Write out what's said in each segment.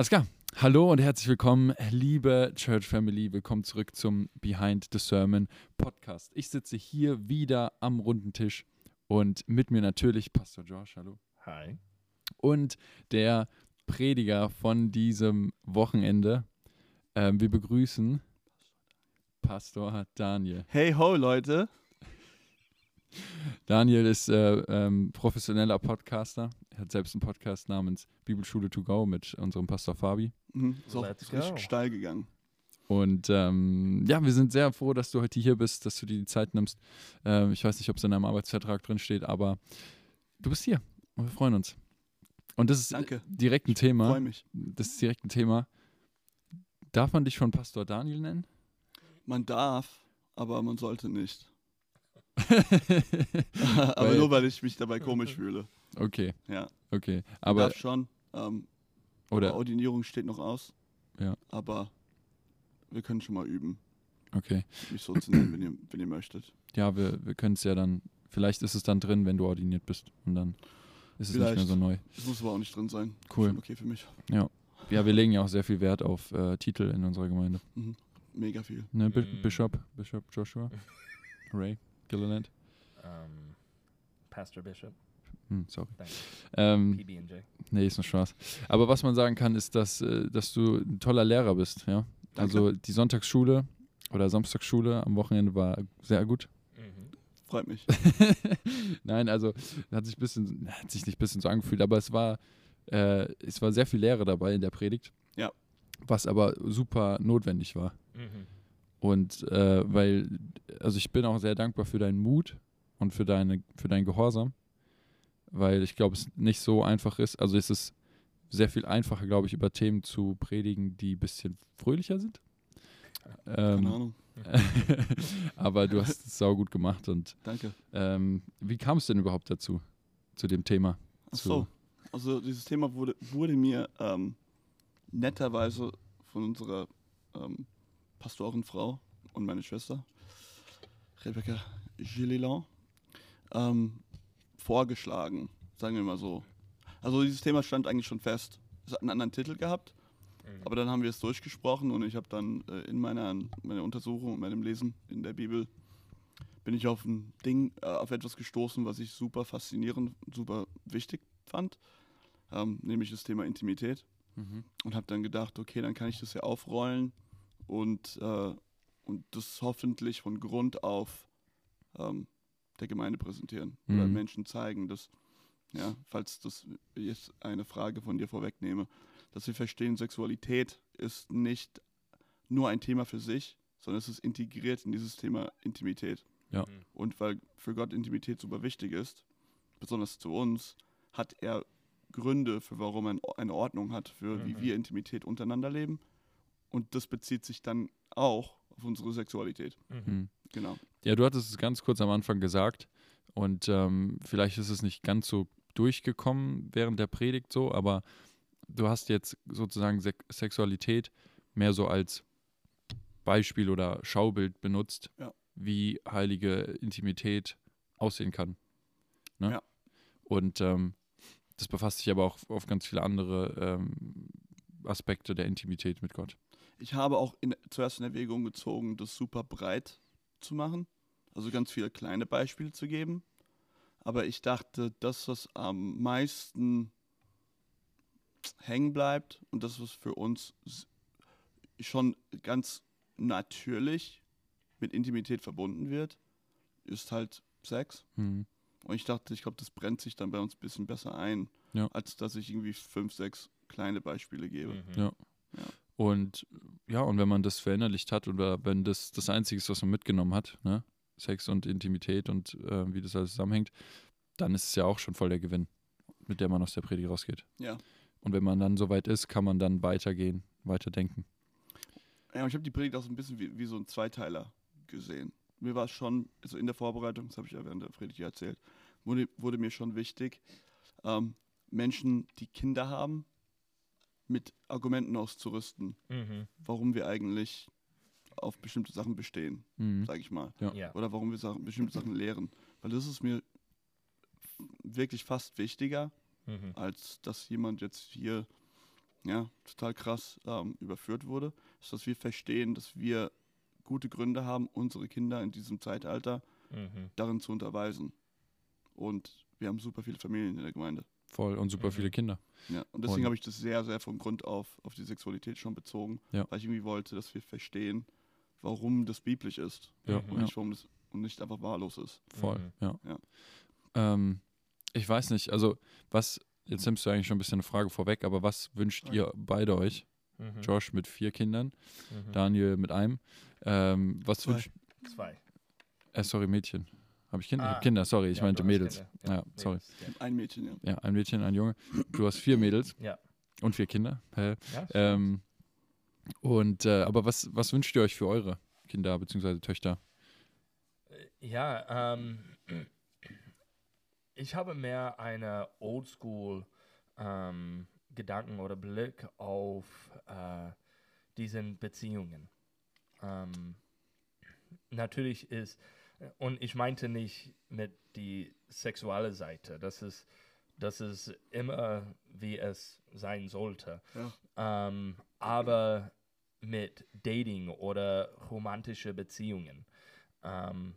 Alles klar. Hallo und herzlich willkommen, liebe Church Family. Willkommen zurück zum Behind the Sermon Podcast. Ich sitze hier wieder am runden Tisch und mit mir natürlich Pastor Josh. Hallo. Hi. Und der Prediger von diesem Wochenende. Ähm, wir begrüßen Pastor Daniel. Hey ho, Leute. Daniel ist äh, ähm, professioneller Podcaster. Er hat selbst einen Podcast namens Bibelschule to go mit unserem Pastor Fabi. Mhm. Ist auch richtig go. steil gegangen. Und ähm, ja, wir sind sehr froh, dass du heute hier bist, dass du dir die Zeit nimmst. Ähm, ich weiß nicht, ob es in deinem Arbeitsvertrag drin steht, aber du bist hier und wir freuen uns. Und das ist Danke. direkt ein Freue Thema. mich. Das ist direkt ein Thema. Darf man dich schon Pastor Daniel nennen? Man darf, aber man sollte nicht. aber Weil- nur weil ich mich dabei komisch fühle. okay, Ja. okay. Aber darf schon. Ähm, oder Ordinierung steht noch aus. Ja. Aber wir können schon mal üben, okay. mich so zu nennen, wenn ihr, wenn ihr möchtet. Ja, wir, wir können es ja dann. Vielleicht ist es dann drin, wenn du ordiniert bist. Und dann ist es nicht mehr Vielleicht. so neu. Das muss aber auch nicht drin sein. Cool. Schon okay für mich. Ja, wir legen ja auch sehr viel Wert auf äh, Titel in unserer Gemeinde. Mega viel. Ne, Bi Mm. Bishop, Bishop Joshua, Ray, Gilliland. Um, Pastor Bishop, Hm, sorry. Danke. Ähm, PB&J. nee, ist nur Spaß. Aber was man sagen kann, ist, dass, äh, dass du ein toller Lehrer bist. Ja? Danke. Also die Sonntagsschule oder Samstagsschule am Wochenende war sehr gut. Mhm. Freut mich. Nein, also hat sich, bisschen, hat sich nicht ein bisschen so angefühlt, aber es war, äh, es war sehr viel Lehre dabei in der Predigt. Ja. Was aber super notwendig war. Mhm. Und äh, weil, also ich bin auch sehr dankbar für deinen Mut und für, deine, für deinen Gehorsam, weil ich glaube, es nicht so einfach ist. Also es ist sehr viel einfacher, glaube ich, über Themen zu predigen, die ein bisschen fröhlicher sind. Keine Ähm, Ahnung. aber du hast es saugut gemacht. Und Danke. ähm, wie kam es denn überhaupt dazu, zu dem Thema? Ach so. Also dieses Thema wurde, wurde mir ähm, netterweise von unserer ähm, Pastorenfrau und meine Schwester, Rebecca Gillilan, ähm, vorgeschlagen, sagen wir mal so. Also dieses Thema stand eigentlich schon fest. Es hat einen anderen Titel gehabt, Mhm. aber dann haben wir es durchgesprochen und ich habe dann äh, in meiner, meiner Untersuchung, in meinem Lesen in der Bibel, bin ich auf ein Ding, äh, auf etwas gestoßen, was ich super faszinierend, super wichtig fand, ähm, nämlich das Thema Intimität. Mhm. Und habe dann gedacht, okay, dann kann ich das ja aufrollen und, äh, und das hoffentlich von Grund auf ähm, der Gemeinde präsentieren oder Mhm. Menschen zeigen, dass, ja, falls das jetzt eine Frage von dir vorwegnehme, dass wir verstehen, Sexualität ist nicht nur ein Thema für sich, sondern es ist integriert in dieses Thema Intimität. Ja. Und weil für Gott Intimität super wichtig ist, besonders zu uns, hat er Gründe für warum er eine Ordnung hat, für wie Mhm. wir Intimität untereinander leben. Und das bezieht sich dann auch auf unsere Sexualität. Mhm. Mhm. Genau. Ja, du hattest es ganz kurz am Anfang gesagt und ähm, vielleicht ist es nicht ganz so durchgekommen während der Predigt so, aber du hast jetzt sozusagen Se Sexualität mehr so als Beispiel oder Schaubild benutzt, Ja. wie heilige Intimität aussehen kann. Ne? Ja. Und ähm, das befasst sich aber auch auf ganz viele andere ähm, Aspekte der Intimität mit Gott. Ich habe auch in, zuerst in Erwägung gezogen, das super breit zu machen. Also ganz viele kleine Beispiele zu geben. Aber ich dachte, das, was am meisten hängen bleibt und das, was für uns schon ganz natürlich mit Intimität verbunden wird, ist halt Sex. Mhm. Und ich dachte, ich glaube, das brennt sich dann bei uns ein bisschen besser ein, Ja. als dass ich irgendwie fünf, sechs kleine Beispiele gebe. Mhm. Ja. Und ja, und wenn man das verinnerlicht hat oder wenn das das Einzige ist, was man mitgenommen hat, ne? Sex und Intimität und äh, wie das alles zusammenhängt, dann ist es ja auch schon voll der Gewinn, mit der man aus der Predigt rausgeht. Ja. Und wenn man dann soweit ist, kann man dann weitergehen, weiterdenken. Ja, und ich habe die Predigt auch so ein bisschen wie, wie so ein Zweiteiler gesehen. Mir war es schon, also in der Vorbereitung, das habe ich ja während der Predigt ja erzählt, wurde, wurde mir schon wichtig, ähm, Menschen, die Kinder haben, mit Argumenten auszurüsten, Mhm. warum wir eigentlich auf bestimmte Sachen bestehen, Mhm. sage ich mal. Ja. Ja. Oder warum wir Sachen, bestimmte Sachen lehren. Weil das ist mir wirklich fast wichtiger, Mhm. als dass jemand jetzt hier ja, total krass ähm, überführt wurde, ist, dass wir verstehen, dass wir gute Gründe haben, unsere Kinder in diesem Zeitalter Mhm. darin zu unterweisen. Und wir haben super viele Familien in der Gemeinde. Voll und super viele Kinder. Ja, und deswegen habe ich das sehr, sehr von Grund auf auf die Sexualität schon bezogen, Ja. weil ich irgendwie wollte, dass wir verstehen, warum das biblisch ist Ja, und, nicht, warum das, und nicht einfach wahllos ist. Voll, Mhm. ja. Ja. Ähm, ich weiß nicht, also was, jetzt nimmst du eigentlich schon ein bisschen eine Frage vorweg, aber was wünscht Okay. ihr beide euch? Mhm. Josh mit vier Kindern, Mhm. Daniel mit einem. Ähm, was Zwei. wünscht, Zwei. äh, sorry, Mädchen. Habe ich Kinder? Ich Ah. hab Kinder, sorry, ich Ja, meinte Mädels. Kinder. Ja, sorry. Mädels, ja. Ein Mädchen, ja. Ja, ein Mädchen, ein Junge. Du hast vier Mädels Ja. und vier Kinder. Hä? Ja. Ähm, und äh, aber was, was wünscht ihr euch für eure Kinder bzw. Töchter? Ja, ähm, ich habe mehr eine Oldschool ähm, Gedanken oder Blick auf äh, diesen Beziehungen. Ähm, natürlich ist, und ich meinte nicht mit die sexuelle Seite, das ist, das ist immer, wie es sein sollte. Ähm, aber mit Dating oder romantische Beziehungen. Ähm,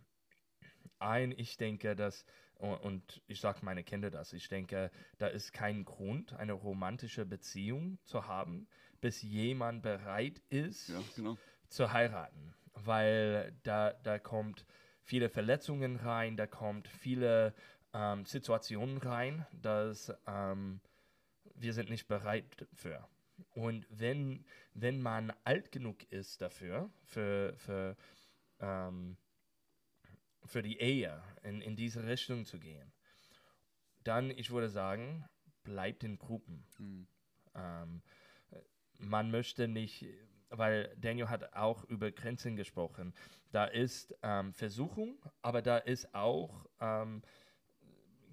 ein, ich denke, dass, und, und ich sage meine Kinder das, ich denke, da ist kein Grund, eine romantische Beziehung zu haben, bis jemand bereit ist, Ja, genau. zu heiraten. Weil da, da kommt viele Verletzungen rein, da kommt viele ähm, Situationen rein, dass ähm, wir sind nicht bereit für. Und wenn, wenn man alt genug ist dafür, für, für, ähm, für die Ehe in, in diese Richtung zu gehen, dann, ich würde sagen, bleibt in Gruppen. Ähm, man möchte nicht, weil Daniel hat auch über Grenzen gesprochen. Da ist ähm, Versuchung, aber da ist auch ähm,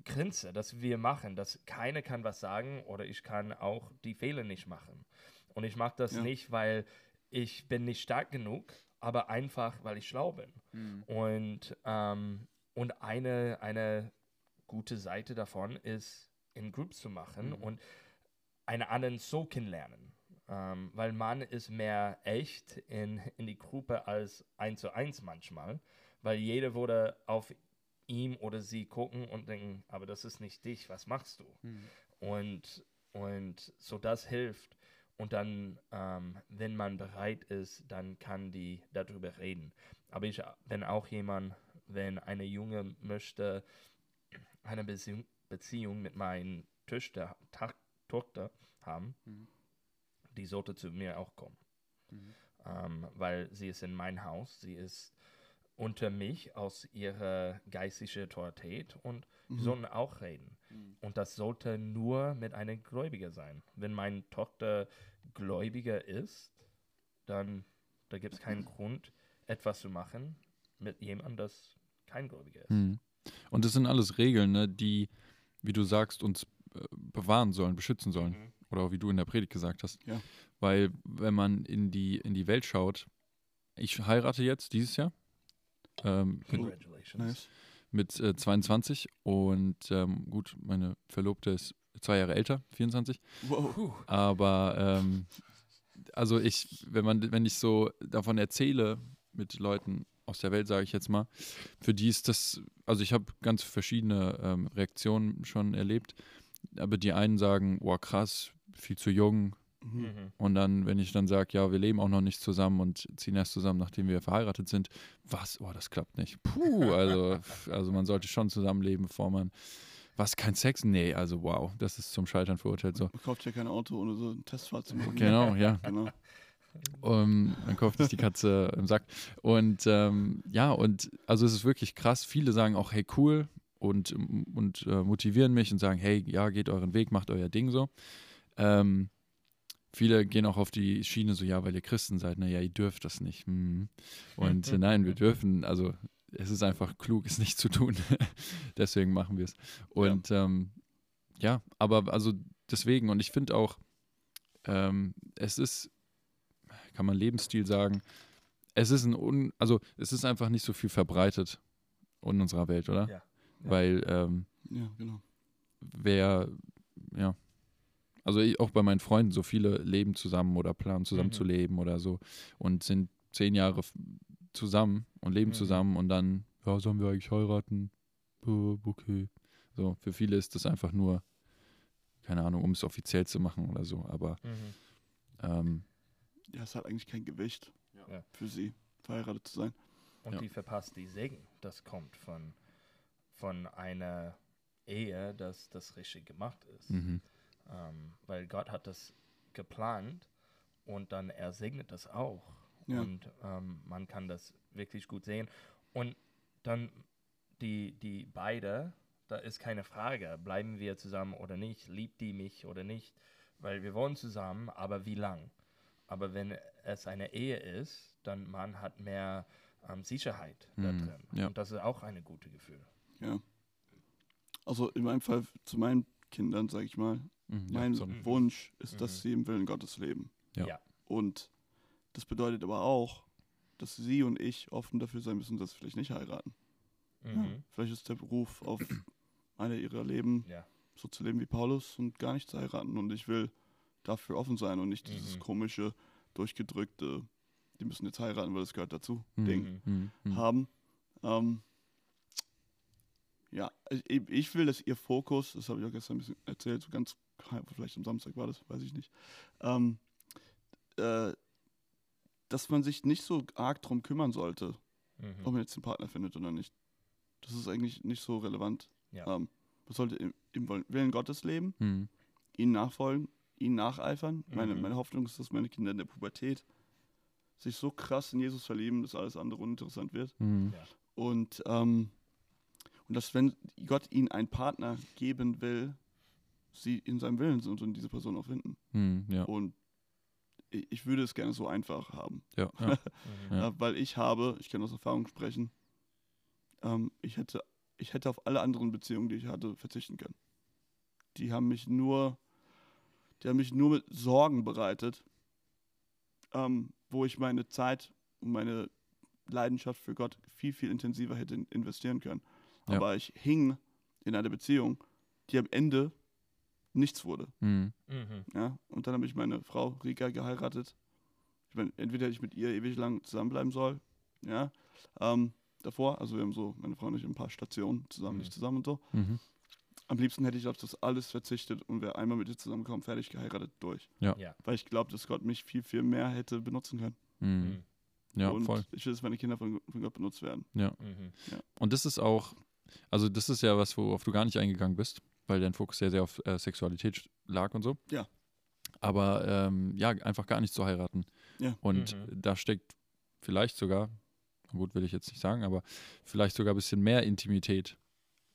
Grenze, dass wir machen, dass keiner kann was sagen oder ich kann auch die Fehler nicht machen. Und ich mache das Ja. nicht, weil ich bin nicht stark genug, aber einfach, weil ich schlau bin. Und, ähm, und eine, eine gute Seite davon ist, in Groups zu machen und einen anderen so kennenlernen. Ähm, weil man ist mehr echt in, in die Gruppe als eins zu eins manchmal, weil jeder würde auf ihm oder sie gucken und denken, aber das ist nicht dich, was machst du? Und, und so das hilft. Und dann, ähm, wenn man bereit ist, dann kann die darüber reden. Aber ich bin auch jemand, wenn eine Junge möchte eine Beziehung, mit meinen Töchter, Ta Tochter haben, die sollte zu mir auch kommen. Ähm, weil sie ist in mein Haus, sie ist unter mich aus ihrer geistigen Autorität und wir sollten auch reden. Und das sollte nur mit einer Gläubiger sein. Wenn meine Tochter Gläubiger ist, dann da gibt es keinen Grund, etwas zu machen mit jemandem, das kein Gläubiger ist. Mhm. Und das sind alles Regeln, ne, die, wie du sagst, uns äh, bewahren sollen, beschützen sollen. Oder auch wie du in der Predigt gesagt hast. Ja. Weil, wenn man in die, in die Welt schaut, ich heirate jetzt dieses Jahr ähm, mit, Congratulations. Nice. mit äh, 22 und ähm, gut, meine Verlobte ist zwei Jahre älter, 24. Wow. Aber ähm, also ich, wenn man, wenn ich so davon erzähle mit Leuten aus der Welt, sage ich jetzt mal, für die ist das, also ich habe ganz verschiedene ähm, Reaktionen schon erlebt, aber die einen sagen, boah krass, viel zu jung. Mhm. Mhm. Und dann, wenn ich dann sage, ja, wir leben auch noch nicht zusammen und ziehen erst zusammen, nachdem wir verheiratet sind, was? Oh, das klappt nicht. Puh, also, also man sollte schon zusammenleben, bevor man, was, kein Sex? Nee, also wow, das ist zum Scheitern verurteilt so. Man kauft ja kein Auto, ohne so eine Testfahrt zu machen. Genau, ja. Genau. Um, man kauft sich die Katze im Sack. Und ähm, ja, und also es ist wirklich krass. Viele sagen auch, hey, cool und, und äh, motivieren mich und sagen, hey, ja, geht euren Weg, macht euer Ding so. Ähm, viele gehen auch auf die Schiene so, ja, weil ihr Christen seid, naja, ihr dürft das nicht. Hm. Und äh, nein, wir dürfen, also es ist einfach klug, es nicht zu tun. Deswegen machen wir es. Und ja. Ähm, ja, aber also deswegen, und ich finde auch, ähm, es ist kann man Lebensstil sagen. Es ist ein un, also es ist einfach nicht so viel verbreitet in unserer Welt, oder? Ja. Weil ähm, Ja, genau. wer, ja, Also ich, auch bei meinen Freunden, so viele leben zusammen oder planen zusammen Mhm. zu leben oder so und sind zehn Jahre zusammen und leben Mhm. zusammen und dann, ja, sollen wir eigentlich heiraten? Okay. So, für viele ist das einfach nur, keine Ahnung, um es offiziell zu machen oder so, aber Mhm. ähm, Ja, es hat eigentlich kein Gewicht Ja. für sie, verheiratet zu sein. Und Ja. die verpasst die Segen, das kommt von, von einer Ehe, dass das richtig gemacht ist. mhm. Ähm, weil Gott hat das geplant und dann er segnet das auch. Ja. Und ähm, man kann das wirklich gut sehen. Und dann die, die beide, da ist keine Frage, bleiben wir zusammen oder nicht, liebt die mich oder nicht, weil wir wohnen zusammen, aber wie lang? Aber wenn es eine Ehe ist, dann man hat mehr ähm, Sicherheit da Mhm, drin. ja. Und das ist auch ein gutes Gefühl. Ja. Also in meinem Fall zu meinen Kindern, sage ich mal, Mhm, ja, mein so, Mhm. Wunsch ist, Mhm. dass sie im Willen Gottes leben. Ja. Ja. Und das bedeutet aber auch, dass sie und ich offen dafür sein müssen, dass sie vielleicht nicht heiraten. Mhm. Vielleicht ist der Beruf auf eine ihrer Leben Ja. so zu leben wie Paulus und gar nicht zu heiraten. Und ich will dafür offen sein und nicht dieses Mhm. komische, durchgedrückte, die müssen jetzt heiraten, weil das gehört dazu, Mhm, Ding mhm. haben. Ähm, ja, ich, ich will, dass ihr Fokus, das habe ich auch gestern ein bisschen erzählt, so ganz, vielleicht am Samstag war das, weiß ich nicht, ähm, äh, dass man sich nicht so arg drum kümmern sollte, Mhm. ob man jetzt den Partner findet oder nicht. Das ist eigentlich nicht so relevant. Ja. Ähm, man sollte im, im Willen Gottes leben, Mhm. ihnen nachfolgen, ihnen nacheifern. Meine, Mhm. meine Hoffnung ist, dass meine Kinder in der Pubertät sich so krass in Jesus verlieben, dass alles andere uninteressant wird. Mhm. Ja. Und, ähm, und dass, wenn Gott ihnen einen Partner geben will, sie in seinem Willen sind und diese Person auch finden. Mhm. Ja, Und ich, würde es gerne so einfach haben. ja, ja. Ja. Äh, weil ich habe, ich kann aus Erfahrung sprechen, ähm, ich, hätte, ich hätte auf alle anderen Beziehungen, die ich hatte, verzichten können. Die haben mich nur, die haben mich nur mit Sorgen bereitet, ähm, wo ich meine Zeit und meine Leidenschaft für Gott viel, viel intensiver hätte in- investieren können. Ja. Aber ich hing in einer Beziehung, die am Ende nichts wurde. Mhm. Mhm. Ja? Und dann habe ich meine Frau Rika geheiratet. Ich meine, entweder hätte ich mit ihr ewig lang zusammenbleiben soll, ja, ähm, davor, also wir haben so, meine Frau und ich, ein paar Stationen zusammen, Mhm. nicht zusammen und so. Mhm. Am liebsten hätte ich auf das alles verzichtet und wäre einmal mit ihr zusammengekommen, fertig geheiratet, durch. Ja. Ja. Weil ich glaube, dass Gott mich viel, viel mehr hätte benutzen können. Mhm. Mhm. Ja, und voll. ich will, dass meine Kinder von, von Gott benutzt werden. Ja. Mhm. Und das ist auch, also das ist ja was, worauf du gar nicht eingegangen bist, weil dein Fokus sehr, sehr auf äh, Sexualität lag und so. Ja. Aber ähm, ja, einfach gar nicht zu heiraten. Ja. Und Mhm. da steckt vielleicht sogar, gut will ich jetzt nicht sagen, aber vielleicht sogar ein bisschen mehr Intimität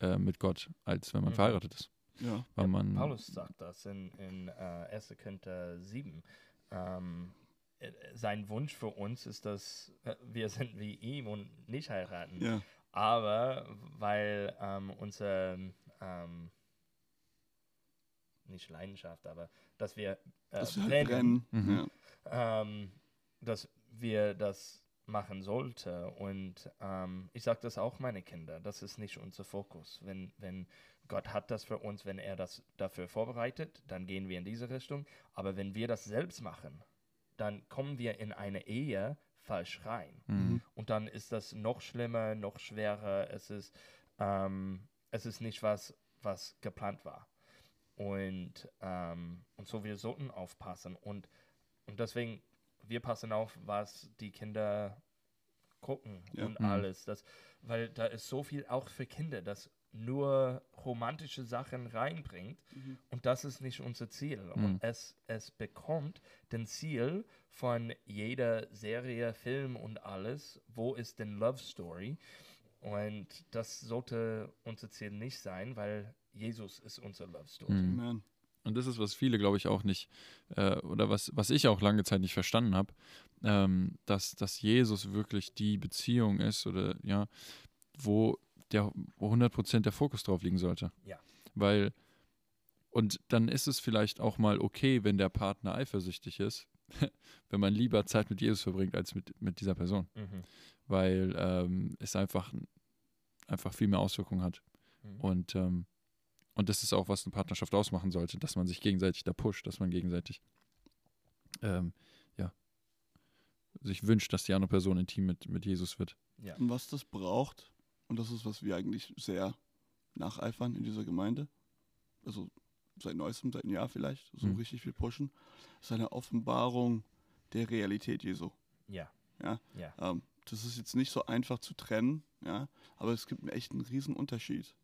äh, mit Gott, als wenn man Mhm. verheiratet ist. Ja, Weil Ja, man, Paulus sagt das in, in äh, 1. Korinther 7. Ähm, äh, sein Wunsch für uns ist, dass äh, wir sind wie ihm und nicht heiraten. ja, Aber weil ähm, unser, ähm, nicht Leidenschaft, aber dass wir äh, dass wir halt brennen, brennen. Mhm. Ähm, dass wir das machen sollte. Und ähm, ich sage das auch meine Kinder, das ist nicht unser Fokus. Wenn, wenn Gott hat das für uns, wenn er das dafür vorbereitet, dann gehen wir in diese Richtung. Aber wenn wir das selbst machen, dann kommen wir in eine Ehe falsch rein. Mhm. Und dann ist das noch schlimmer, noch schwerer. Es ist, ähm, es ist nicht was, was geplant war. Und, ähm, und so, wir sollten aufpassen. Und, und deswegen, wir passen auf, was die Kinder gucken Ja. und Mhm. alles. Das, weil da ist so viel auch für Kinder, das nur romantische Sachen reinbringt. Mhm. Und das ist nicht unser Ziel. Mhm. Und es, es bekommt den Ziel von jeder Serie, Film und alles. Wo ist denn Love Story? Und das sollte unser Ziel nicht sein, weil Jesus ist unser Love Story. Mhm. Amen. Und das ist, was viele, glaube ich, auch nicht, äh, oder was, was ich auch lange Zeit nicht verstanden habe, ähm, dass, dass Jesus wirklich die Beziehung ist oder ja, wo der wo 100% der Fokus drauf liegen sollte. Ja. Weil, und dann ist es vielleicht auch mal okay, wenn der Partner eifersüchtig ist, wenn man lieber Zeit mit Jesus verbringt als mit, mit dieser Person. Mhm. Weil ähm, es einfach, einfach viel mehr Auswirkungen hat. Mhm. Und, ähm, Und das ist auch, was eine Partnerschaft ausmachen sollte, dass man sich gegenseitig da pusht, dass man gegenseitig ähm, ja, sich wünscht, dass die andere Person intim mit, mit Jesus wird. Ja. Und was das braucht, und das ist, was wir eigentlich sehr nacheifern in dieser Gemeinde, also seit neuestem, seit einem Jahr vielleicht, so Mhm. richtig viel pushen, ist eine Offenbarung der Realität Jesu. Ja. Ja. Ja. Ähm, das ist jetzt nicht so einfach zu trennen, ja, aber es gibt einen echt einen riesen Unterschied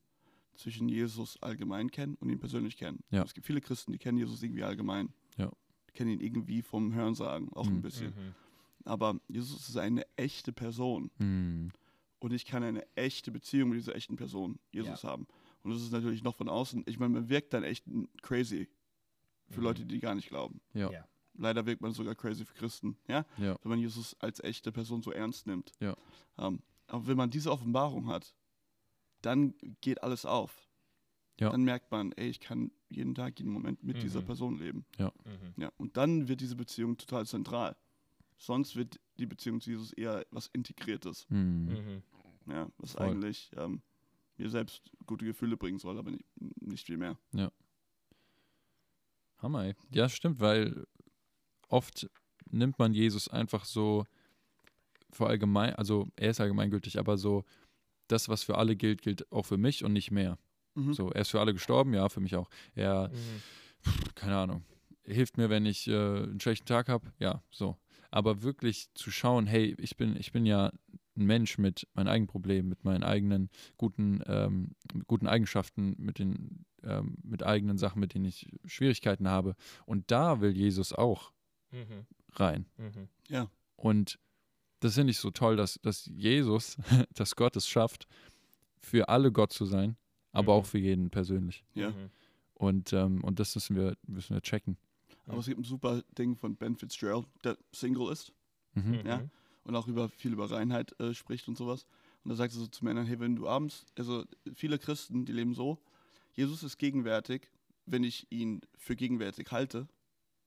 zwischen Jesus allgemein kennen und ihn persönlich kennen. Ja. Es gibt viele Christen, die kennen Jesus irgendwie allgemein. Ja. Die kennen ihn irgendwie vom Hörensagen, auch ein Mhm. bisschen. Mhm. Aber Jesus ist eine echte Person. Hm. Und ich kann eine echte Beziehung mit dieser echten Person, Jesus, haben. Und das ist natürlich noch von außen. Ich meine, man wirkt dann echt crazy für Mhm. Leute, die gar nicht glauben. Ja. Ja. Leider wirkt man sogar crazy für Christen, ja? Ja. Wenn man Jesus als echte Person so ernst nimmt. Ja. Ähm, aber wenn man diese Offenbarung hat, dann geht alles auf. Ja. Dann merkt man, ey, ich kann jeden Tag, jeden Moment mit dieser Mhm. Person leben. Mhm. Ja. Und dann wird diese Beziehung total zentral. Sonst wird die Beziehung zu Jesus eher was Integriertes. Hm. Mhm. Ja, was Voll. eigentlich ähm, mir selbst gute Gefühle bringen soll, aber nicht, nicht viel mehr. Hammer, ey. Ja, stimmt, weil oft nimmt man Jesus einfach so für allgemein, also er ist allgemeingültig, aber so das, was für alle gilt, gilt auch für mich und nicht mehr. Mhm. So, er ist für alle gestorben, ja, für mich auch. Er, Mhm. keine Ahnung, hilft mir, wenn ich äh, einen schlechten Tag habe, ja, so. Aber wirklich zu schauen, hey, ich bin, ich bin ja ein Mensch mit meinen eigenen Problemen, mit meinen eigenen guten, ähm, guten Eigenschaften, mit den, ähm, mit eigenen Sachen, mit denen ich Schwierigkeiten habe. Und da will Jesus auch Mhm. rein. Mhm. Und das finde ich so toll, dass, dass Jesus, dass Gott es schafft, für alle Gott zu sein, aber Mhm. auch für jeden persönlich. Ja. Mhm. Und, ähm, und das müssen wir, müssen wir checken. Aber es gibt ein super Ding von Ben Fitzgerald, der Single ist Mhm. Mhm. Ja. und auch über viel über Reinheit äh, spricht und sowas. Und da sagt er so zu Männern, hey, wenn du abends, also viele Christen, die leben so, Jesus ist gegenwärtig, wenn ich ihn für gegenwärtig halte.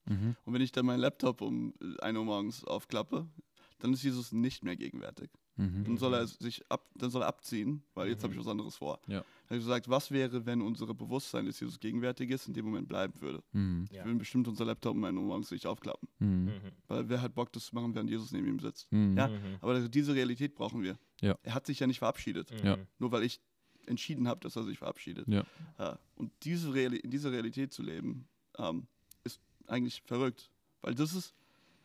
Mhm. Und wenn ich dann meinen Laptop um äh, 1 Uhr morgens aufklappe, dann ist Jesus nicht mehr gegenwärtig. Dann Mhm. soll er sich ab, dann soll er abziehen, weil jetzt Mhm. habe ich was anderes vor. Ja. Er hat gesagt, was wäre, wenn unsere Bewusstsein, dass Jesus gegenwärtig ist, in dem Moment bleiben würde? Mhm. Ja. Wir würden bestimmt unser Laptop um 1 Uhr morgens nicht aufklappen. Mhm. Mhm. Weil wer hat Bock, das zu machen, während Jesus neben ihm sitzt? Mhm. Ja. Mhm. Aber diese Realität brauchen wir. Ja. Er hat sich ja nicht verabschiedet, Ja. Mhm. nur weil ich entschieden habe, dass er sich verabschiedet. Ja. Ja. Und diese Reali in dieser Realität zu leben, ähm, ist eigentlich verrückt. Weil das ist,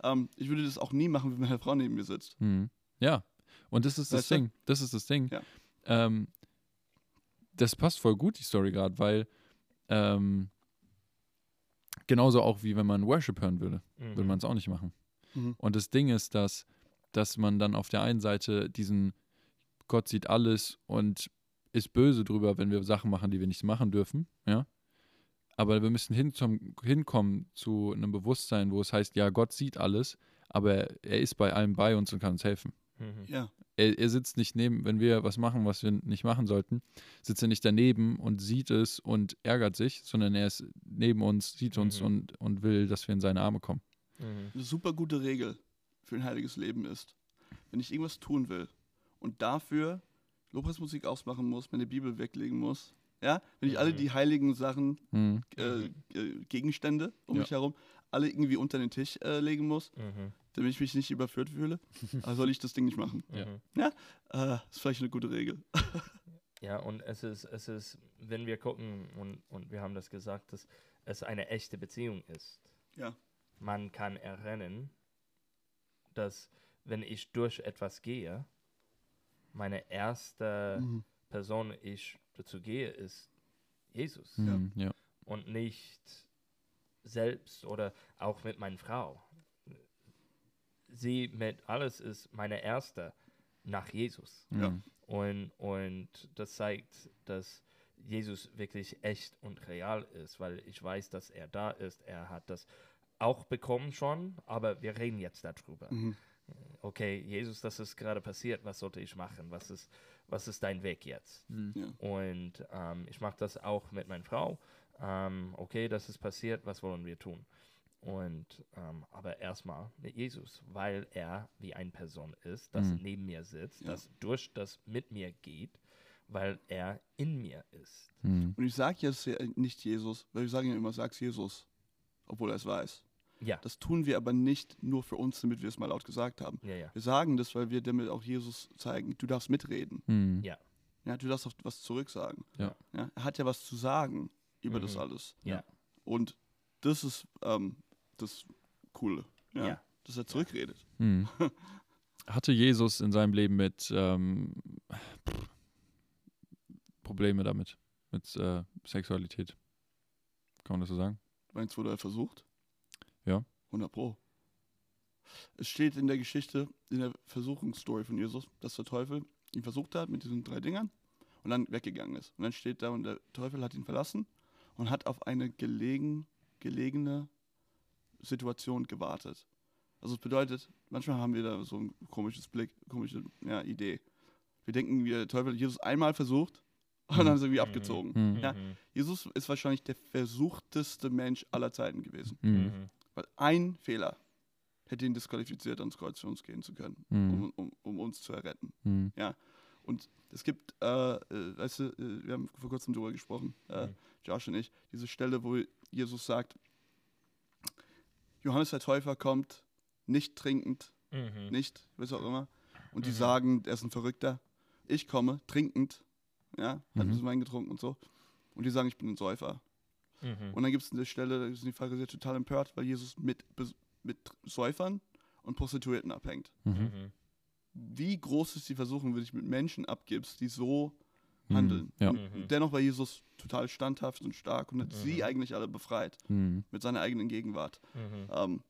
ähm, ich würde das auch nie machen, wenn meine Frau neben mir sitzt. Mhm. Ja, und das ist das Weißt du? Ding. Das ist das Ding. Ja. Ähm, das passt voll gut, die Story gerade, weil ähm, genauso auch wie wenn man Worship hören würde, Mhm. würde man es auch nicht machen. Mhm. Und das Ding ist, dass, dass man dann auf der einen Seite diesen Gott sieht alles und ist böse drüber, wenn wir Sachen machen, die wir nicht machen dürfen, ja. Aber wir müssen hin zum, hinkommen zu einem Bewusstsein, wo es heißt, ja, Gott sieht alles, aber er, er ist bei allem bei uns und kann uns helfen. Mhm. Ja. Er, er sitzt nicht neben, wenn wir was machen, was wir nicht machen sollten, sitzt er nicht daneben und sieht es und ärgert sich, sondern er ist neben uns, sieht uns Mhm. und, und will, dass wir in seine Arme kommen. Mhm. Eine super gute Regel für ein heiliges Leben ist, wenn ich irgendwas tun will und dafür Lobpreismusik ausmachen muss, meine Bibel weglegen muss, ja, wenn ich alle Mhm. die heiligen Sachen, Mhm. äh, äh, Gegenstände um Ja. mich herum, alle irgendwie unter den Tisch äh, legen muss, Mhm. Damit ich mich nicht überführt fühle, soll ich das Ding nicht machen. Ja. Mhm. Äh, ist vielleicht eine gute Regel. Ja, und es ist, es ist, wenn wir gucken, und, und wir haben das gesagt, dass es eine echte Beziehung ist. Ja. Man kann erinnern, dass wenn ich durch etwas gehe, meine erste Mhm. Person, ich dazu gehe, ist Jesus. Mhm. Ja. Und nicht selbst oder auch mit meiner Frau. Sie mit alles ist meine erste nach Jesus. Ja. Und, und das zeigt, dass Jesus wirklich echt und real ist, weil ich weiß, dass er da ist. Er hat das auch bekommen schon, aber wir reden jetzt darüber. Mhm. Okay, Jesus, das ist gerade passiert, was sollte ich machen? Was ist, was ist dein Weg jetzt? Mhm. Ja. Und ähm, ich mache das auch mit meiner Frau. Ähm, okay, das ist passiert, was wollen wir tun? Und ähm, aber erstmal mit Jesus, weil er wie eine Person ist, das Mhm. neben mir sitzt, Ja. das durch das mit mir geht, weil er in mir ist. Mhm. Und ich sage jetzt nicht Jesus, weil wir sagen ja immer, sag's Jesus, obwohl er es weiß. Ja, Das tun wir aber nicht nur für uns, damit wir es mal laut gesagt haben. ja, ja. Wir sagen das, weil wir damit auch Jesus zeigen, du darfst mitreden. Mhm. Ja. Ja, du darfst auch was zurücksagen. Ja. Ja, er hat ja was zu sagen über das Mhm. alles. Ja. Und das ist ähm, das Coole. Ja, Ja. Dass er zurückredet. Mhm. Hatte Jesus in seinem Leben mit ähm, Probleme damit, mit äh, Sexualität? Kann man das so sagen? Meinst du, wurde er versucht? Ja. 100 Pro. Es steht in der Geschichte, in der Versuchungsstory von Jesus, dass der Teufel ihn versucht hat mit diesen drei Dingern und dann weggegangen ist. Und dann steht da, und der Teufel hat ihn verlassen und hat auf eine gelegen, gelegene Situation gewartet. Also es bedeutet, manchmal haben wir da so ein komisches Blick, komische ja, Idee. Wir denken, wie der Teufel Jesus einmal versucht und dann ist er irgendwie Mhm. abgezogen. Mhm. Ja. Mhm. Jesus ist wahrscheinlich der versuchteste Mensch aller Zeiten gewesen. Mhm. Mhm. Weil ein Fehler hätte ihn disqualifiziert, ans Kreuz für uns gehen zu können, Mhm. um, um, um uns zu erretten. Mhm. Und es gibt, äh, äh, weißt du, äh, wir haben vor kurzem darüber gesprochen, äh. Josh und ich, diese Stelle, wo Jesus sagt, Johannes der Täufer kommt nicht trinkend, Mhm. nicht, was auch immer, und die Mhm. sagen, er ist ein Verrückter. Ich komme trinkend, ja, hat ein Mhm. bisschen Wein getrunken und so, und die sagen, ich bin ein Säufer. Mhm. Und dann gibt es eine Stelle, da sind die Pharisäer total empört, weil Jesus mit, mit Säufern und Prostituierten abhängt. Mhm. Mhm. Wie groß ist die Versuchung, wenn du dich mit Menschen abgibst, die so. Handeln? Ja. Und Mhm. dennoch war Jesus total standhaft und stark und hat Mhm. sie eigentlich alle befreit Mhm. mit seiner eigenen Gegenwart. Mhm. Ähm,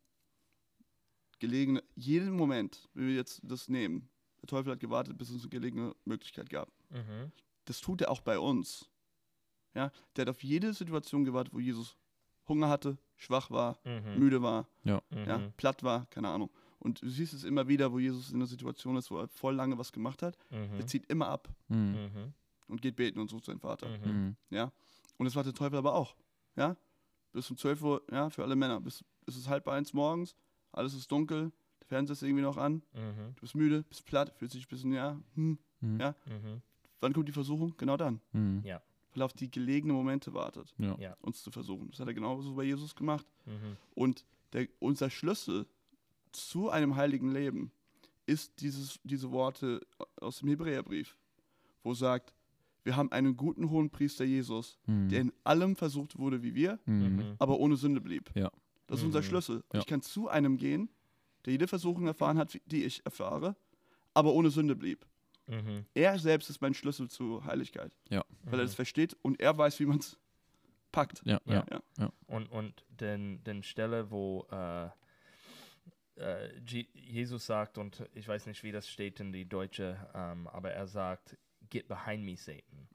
gelegene, jeden Moment, wenn wir jetzt das nehmen, der Teufel hat gewartet, bis es eine gelegene Möglichkeit gab. Mhm. Das tut er auch bei uns. Ja, der hat auf jede Situation gewartet, wo Jesus Hunger hatte, schwach war, Mhm. müde war, Mhm. ja, platt war, keine Ahnung. Und du siehst es immer wieder, wo Jesus in einer Situation ist, wo er voll lange was gemacht hat. Mhm. Er zieht immer ab Mhm. Und geht beten und sucht seinen Vater. Mhm. Mhm. Ja. Und das war der Teufel aber auch. Ja. Bis um 12 Uhr, ja, für alle Männer. Bis, bis es halb eins morgens, alles ist dunkel, der Fernseher ist irgendwie noch an, Mhm. du bist müde, bist platt, fühlst dich ein bisschen, ja, hm. Mhm. Ja. Mhm. Wann kommt die Versuchung? Genau dann. Mhm. Ja. Weil er auf die gelegenen Momente wartet, Ja. Ja. uns zu versuchen. Das hat er genauso bei Jesus gemacht. Mhm. Und der, unser Schlüssel zu einem heiligen Leben ist dieses, diese Worte aus dem Hebräerbrief, wo sagt, wir haben einen guten hohen Priester Jesus, Mhm. der in allem versucht wurde wie wir, Mhm. Mhm. aber ohne Sünde blieb. Ja. Das ist unser Mhm. Schlüssel. Ja. Ich kann zu einem gehen, der jede Versuchung erfahren hat, die ich erfahre, aber ohne Sünde blieb. Mhm. Er selbst ist mein Schlüssel zur Heiligkeit, Ja. weil er das versteht und er weiß, wie man es packt. Ja. Ja. Ja. Und, und den, den Stelle, wo äh, äh, Je- Jesus sagt, und ich weiß nicht, wie das steht in die deutsche, ähm, aber er sagt, get behind me, Satan.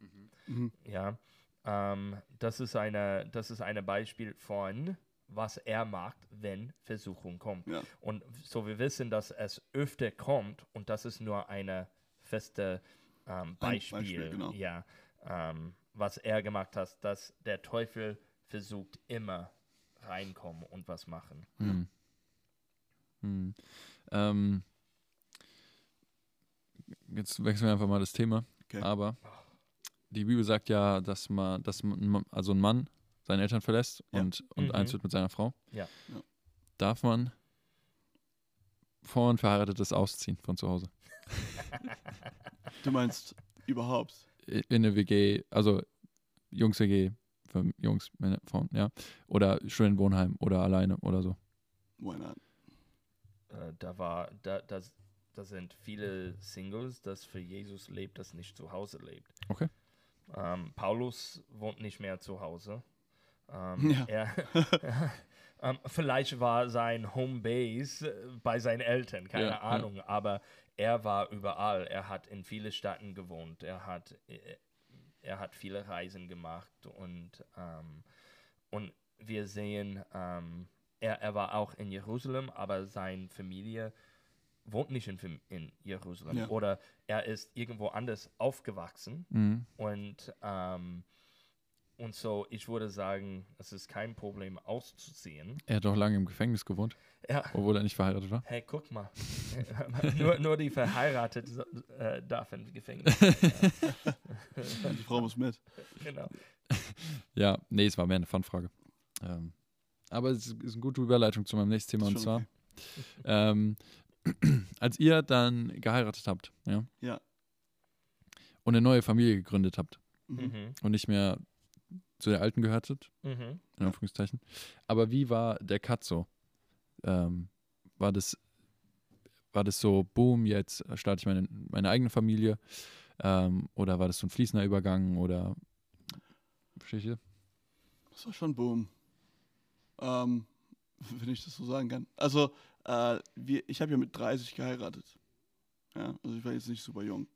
Mhm. Ja, ähm, das ist eine, das ist ein Beispiel von, was er macht, wenn Versuchung kommt. Ja. Und so wir wissen, dass es öfter kommt und das ist nur eine feste ähm, Ein Beispiel, Beispiel, genau. ja, ähm, was er gemacht hat, dass der Teufel versucht immer reinkommen und was machen. Mhm. Mhm. Ähm, jetzt wechseln wir einfach mal das Thema. Okay. Aber die Bibel sagt ja, dass man, dass man, also ein Mann seine Eltern verlässt Ja. und, und Mhm. eins wird mit seiner Frau. Ja. Ja. Darf man vor man verheiratet ist ausziehen von zu Hause? Du meinst überhaupt? in eine WG, also Jungs-WG für Jungs, Männer, Frauen, ja. Oder Studentenwohnheim oder alleine oder so. Why not? Äh, da war, da, das, da sind viele Singles, das für Jesus lebt, das nicht zu Hause lebt. Okay. Ähm, Paulus wohnt nicht mehr zu Hause. Ähm, Ja. er, ähm, vielleicht war sein Homebase äh, bei seinen Eltern, keine Ja, ja. Ahnung, aber er war überall. Er hat in viele Städten gewohnt. Er hat, äh, er hat viele Reisen gemacht und, ähm, und wir sehen, ähm, er, er war auch in Jerusalem, aber seine Familie wohnt nicht in, in Jerusalem. Ja. Oder er ist irgendwo anders aufgewachsen Mhm. und ähm, und so, ich würde sagen, es ist kein Problem auszuziehen. Er hat auch lange im Gefängnis gewohnt, Ja, obwohl er nicht verheiratet war. hey, guck mal. nur, nur die verheiratet äh, darf ins Gefängnis. Die Frau muss mit. genau. Ja, nee, es war mehr eine Fun-Frage. Ähm, aber es ist, eine gute Überleitung zu meinem nächsten Thema. Und zwar, schon ähm, als ihr dann geheiratet habt, ja, Ja. und eine neue Familie gegründet habt Mhm. Mhm. und nicht mehr zu der alten gehörtet, Mhm. in Anführungszeichen. Aber wie war der Cut so? Ähm, war das war das so, boom, jetzt starte ich meine, meine eigene Familie? Ähm, oder war das so ein fließender Übergang? Oder verstehe ich? Das war schon Boom. Ähm, wenn ich das so sagen kann. Also, äh, wir, ich habe ja mit 30 geheiratet. Ja, also ich war jetzt nicht super jung.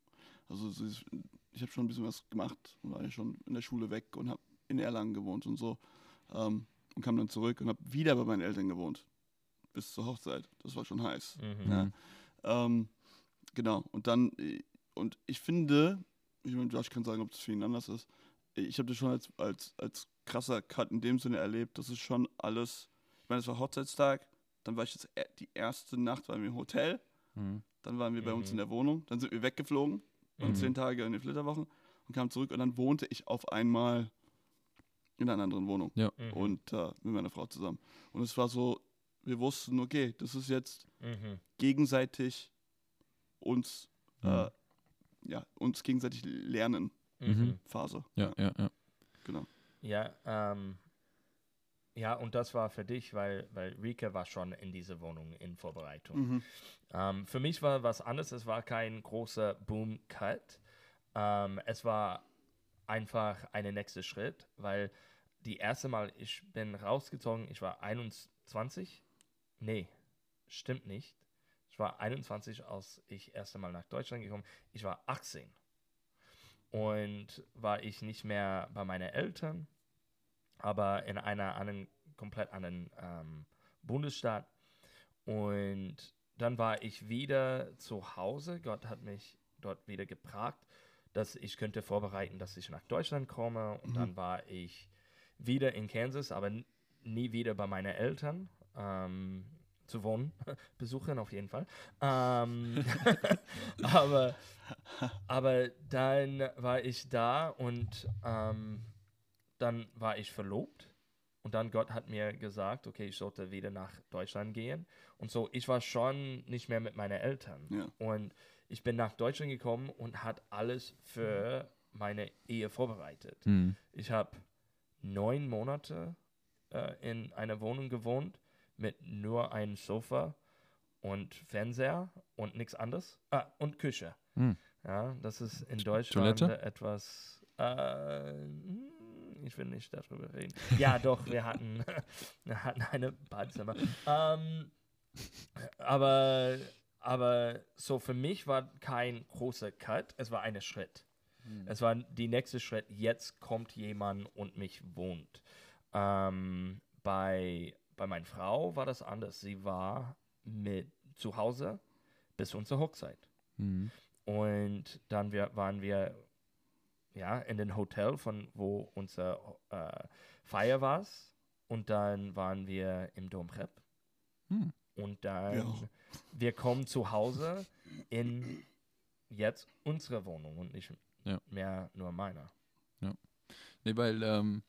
Also es ich habe schon ein bisschen was gemacht und war ja schon in der Schule weg und habe in Erlangen gewohnt und so. Ähm, und kam dann zurück und habe wieder bei meinen Eltern gewohnt. Bis zur Hochzeit. Das war schon heiß. Mhm. Ja. Ähm, genau. Und dann, und ich finde, ich meine, Josh kann sagen, ob das für ihn anders ist. Ich habe das schon als, als, als krasser Cut in dem Sinne erlebt. Das ist schon alles. Ich meine, es war Hochzeitstag. Dann war ich jetzt e- die erste Nacht waren wir im Hotel. Mhm. Dann waren wir bei uns Mhm. in der Wohnung. Dann sind wir weggeflogen. Und Mhm. zehn Tage in den Flitterwochen. Und kamen zurück. Und dann wohnte ich auf einmal in einer anderen Wohnung. Ja. Mhm. Und äh, mit meiner Frau zusammen. Und es war so, wir wussten, okay, das ist jetzt Mhm. gegenseitig uns, Mhm. äh, ja, uns gegenseitig lernen Mhm. Phase. Ja, ja, ja. genau. Ja, ähm, ja, und das war für dich, weil, weil Rika war schon in dieser Wohnung in Vorbereitung. Mhm. Ähm, für mich war was anderes. Es war kein großer Boom-Cut. Ähm, es war einfach ein nächster Schritt, weil die erste Mal, ich bin rausgezogen, ich war 21. Nee, stimmt nicht. Ich war 21, als ich erste Mal nach Deutschland gekommen Ich war 18. Und war ich nicht mehr bei meinen Eltern, aber in einer anderen, komplett anderen ähm, Bundesstaat. Und dann war ich wieder zu Hause. Gott hat mich dort wieder gebracht, dass ich könnte vorbereiten, dass ich nach Deutschland komme. Und dann war ich wieder in Kansas, aber nie wieder bei meinen Eltern ähm, zu wohnen. Besuchen auf jeden Fall. Ähm, aber, aber dann war ich da und ähm, dann war ich verlobt. Und dann Gott hat mir gesagt, okay, ich sollte wieder nach Deutschland gehen. Und so, ich war schon nicht mehr mit meinen Eltern. Ja. Und ich bin nach Deutschland gekommen und hat alles für meine Ehe vorbereitet. Mhm. Ich habe neun Monate äh, in einer Wohnung gewohnt mit nur einem Sofa und Fernseher und nichts anderes. Ah, und Küche. Hm. Ja, das ist in Deutschland Toilette? etwas. Äh, ich will nicht darüber reden. Ja, doch, wir hatten, wir hatten eine Badezimmer. Ähm, aber, aber so für mich war kein großer Cut, es war ein Schritt. Es war die nächste Schritt, jetzt kommt jemand und mich wohnt. Ähm, bei, bei meiner Frau war das anders. Sie war mit zu Hause bis unsere Hochzeit. Mhm. Und dann wir, waren wir ja, in dem Hotel, von wo unsere äh, Feier war. Und dann waren wir im Domprep. Hm. Und dann, Wir auch. wir kommen zu Hause in jetzt unsere Wohnung und nicht Ja. mehr nur meiner. Nee, weil ähm,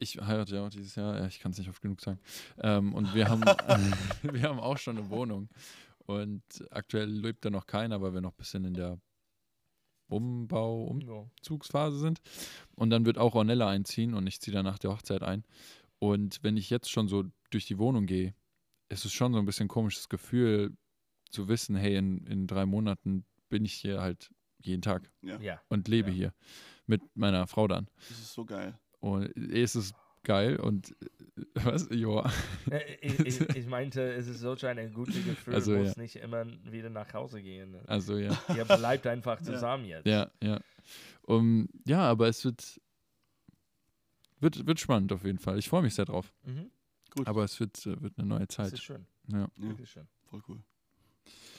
ich heirate ja auch dieses Jahr, ja, ich kann es nicht oft genug sagen. Ähm, und wir haben, wir haben auch schon eine Wohnung. Und aktuell lebt da noch keiner, weil wir noch ein bisschen in der Umbau, Umzugsphase sind. Und dann wird auch Ornella einziehen und ich ziehe dann nach der Hochzeit ein. Und wenn ich jetzt schon so durch die Wohnung gehe, ist es schon so ein bisschen komisches Gefühl zu wissen, hey, in, in drei Monaten bin ich hier halt jeden Tag Ja. ja. und lebe Ja. hier mit meiner Frau dann. Das ist so geil. Und eh, es ist geil und äh, was? Joa. Äh, ich, ich, ich meinte, es ist solch ein gutes Gefühl, Also, du musst ja. nicht immer wieder nach Hause gehen. Also ja. Ihr bleibt einfach zusammen jetzt. Ja, ja. Um, ja, aber es wird, wird, wird spannend auf jeden Fall. Ich freue mich sehr drauf. Mhm. Gut. Aber es wird, äh, wird eine neue Das Zeit. ist schön. Ja. Ja, Wirklich schön. voll cool.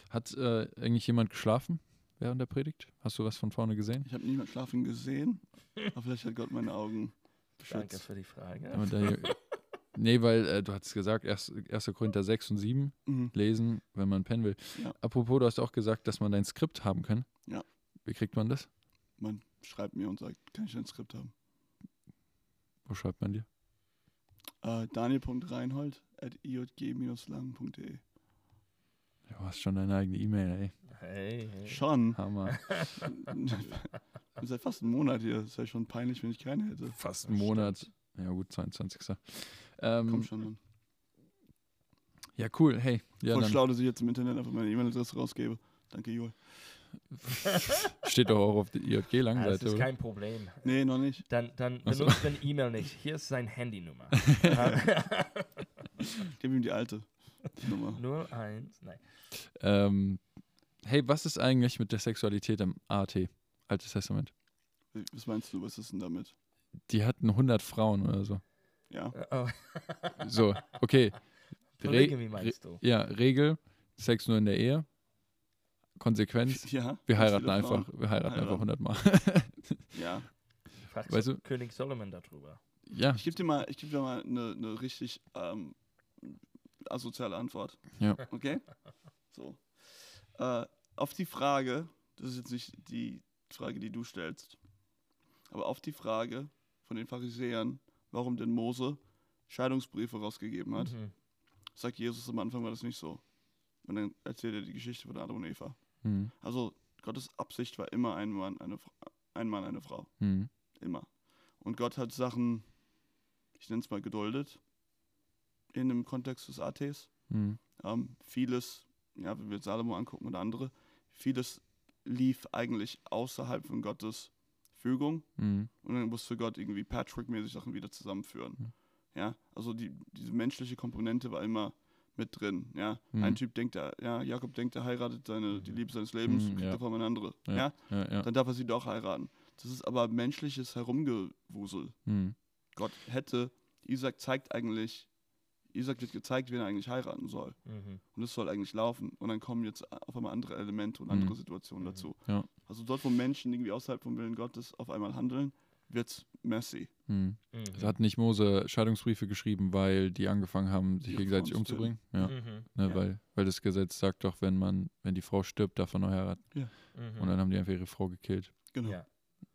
Hat äh, eigentlich jemand geschlafen während der Predigt? Hast du was von vorne gesehen? Ich habe niemand schlafen gesehen, aber vielleicht hat Gott meine Augen Danke für die Frage. Und, äh, nee, weil äh, du hast gesagt, 1. 1. Korinther 6 und 7 Mhm. lesen, wenn man pennen will. Ja. Apropos, du hast auch gesagt, dass man dein Skript haben kann. Ja. Wie kriegt man das? Man schreibt mir und sagt, kann ich ein Skript haben? Wo schreibt man dir? Äh, Daniel.reinhold at iotg-lang.de Du hast schon deine eigene E-Mail, ey. Hey, hey. Schon. Hammer. Seit fast einem Monat hier. Das wäre schon peinlich, wenn ich keine hätte. Fast einen Monat. Ja, gut, 22. Komm Ähm, schon an. ja, cool. Hey, ja, Voll dann schlau, dass ich jetzt im Internet einfach meine E-Mail-Adresse rausgebe. Danke, Joel. steht doch auch auf der Ah, das ist kein Problem. Nee, noch nicht. Dann, dann benutzt den E-Mail nicht. Hier ist sein Handynummer. Gib ihm die alte Nummer. 01, nein. Ähm, hey, was ist eigentlich mit der Sexualität im AT, Altes Testament? Was meinst du, was ist denn damit? Die hatten 100 Frauen oder so. Ja. Oh, So, okay. Polygamy Re- meinst du? Ja, Regel, Sex nur in der Ehe. Konsequenz, Ja. wir heiraten einfach, wir heiraten einfach Heiraten. 100 Mal. Ja. Fragst Weißt du du- König Solomon darüber? ja, Ich gebe dir mal, ich geb dir mal eine, eine richtig ähm, asoziale Antwort. Ja. Okay? So. Äh, auf die Frage, das ist jetzt nicht die Frage, die du stellst, aber auf die Frage von den Pharisäern, warum denn Mose Scheidungsbriefe rausgegeben hat, Mhm. sagt Jesus am Anfang war das nicht so. Und dann erzählt er die Geschichte von Adam und Eva. hm, Also Gottes Absicht war immer ein Mann, eine, ein Mann, eine Frau. hm, Immer. Und Gott hat Sachen, ich nenne es mal geduldet, in dem Kontext des ATs. hm, Ähm, vieles, ja, wenn wir jetzt Salomo angucken oder andere, vieles lief eigentlich außerhalb von Gottes Fügung. hm, Und dann musste Gott irgendwie Patchwork-mäßig Sachen wieder zusammenführen. Mhm. Ja, also die, diese menschliche Komponente war immer mit drin. Ja, Mhm. ein Typ denkt, er, ja, Jakob denkt, er heiratet seine, die Liebe seines Lebens, Mhm, kriegt ja. er von eine andere. Ja. Ja. ja, ja. dann darf er sie doch heiraten. Das ist aber menschliches Herumgewusel. Hm, Gott hätte, Isaac zeigt eigentlich, Isaac wird gezeigt, wen er eigentlich heiraten soll. Mhm. Und es soll eigentlich laufen. Und dann kommen jetzt auf einmal andere Elemente und andere Mhm. Situationen Mhm. dazu. Ja. Also dort, wo Menschen irgendwie außerhalb vom Willen Gottes auf einmal handeln, wird's messy. hm. Mhm. Also hat nicht Mose Scheidungsbriefe geschrieben, weil die angefangen haben, sich Ihre gegenseitig umzubringen? Ja. Mhm. Ne, Ja. Weil, weil das Gesetz sagt doch, wenn man, wenn die Frau stirbt, darf er neu heiraten. Mhm. Und dann haben die einfach ihre Frau gekillt. Genau. Ja.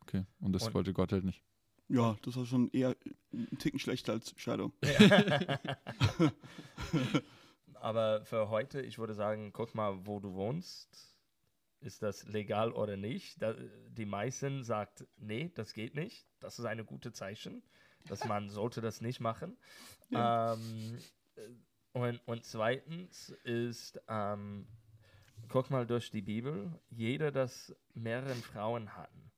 Okay. Und das Und- wollte Gott halt nicht. Ja, das war schon eher ein Ticken schlechter als Scheidung. Aber für heute, ich würde sagen, guck mal, wo du wohnst. Ist das legal oder nicht? Da, die meisten sagt, nee, das geht nicht. Das ist eine gute Zeichen, dass man sollte das nicht machen. Ja. Ähm, äh, und, und zweitens ist, ähm, guck mal durch die Bibel, jeder, das mehreren Frauen hatten.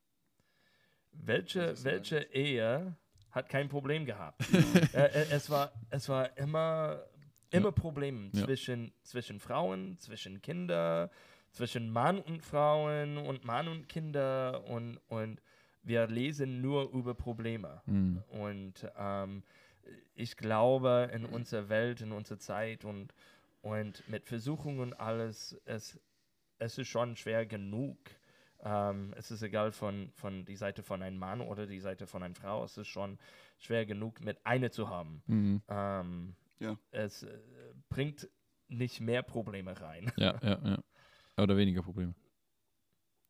Welche, welche Ehe hat kein Problem gehabt? äh, äh, es, war, es war immer, immer Ja. Probleme Ja. zwischen, zwischen Frauen, zwischen Kindern, zwischen Mann und Frauen und Mann und Kinder und, und wir lesen nur über Probleme. Hm. Und ähm, ich glaube, in unserer Welt, in unserer Zeit und, und mit Versuchungen und alles, es, es ist schon schwer genug. Ähm, es ist egal von, von die Seite von einem Mann oder die Seite von einer Frau. Es ist schon schwer genug, mit einer zu haben. Mhm. Ähm, Ja. Es äh, bringt nicht mehr Probleme rein. Ja, ja, ja. Oder weniger Probleme.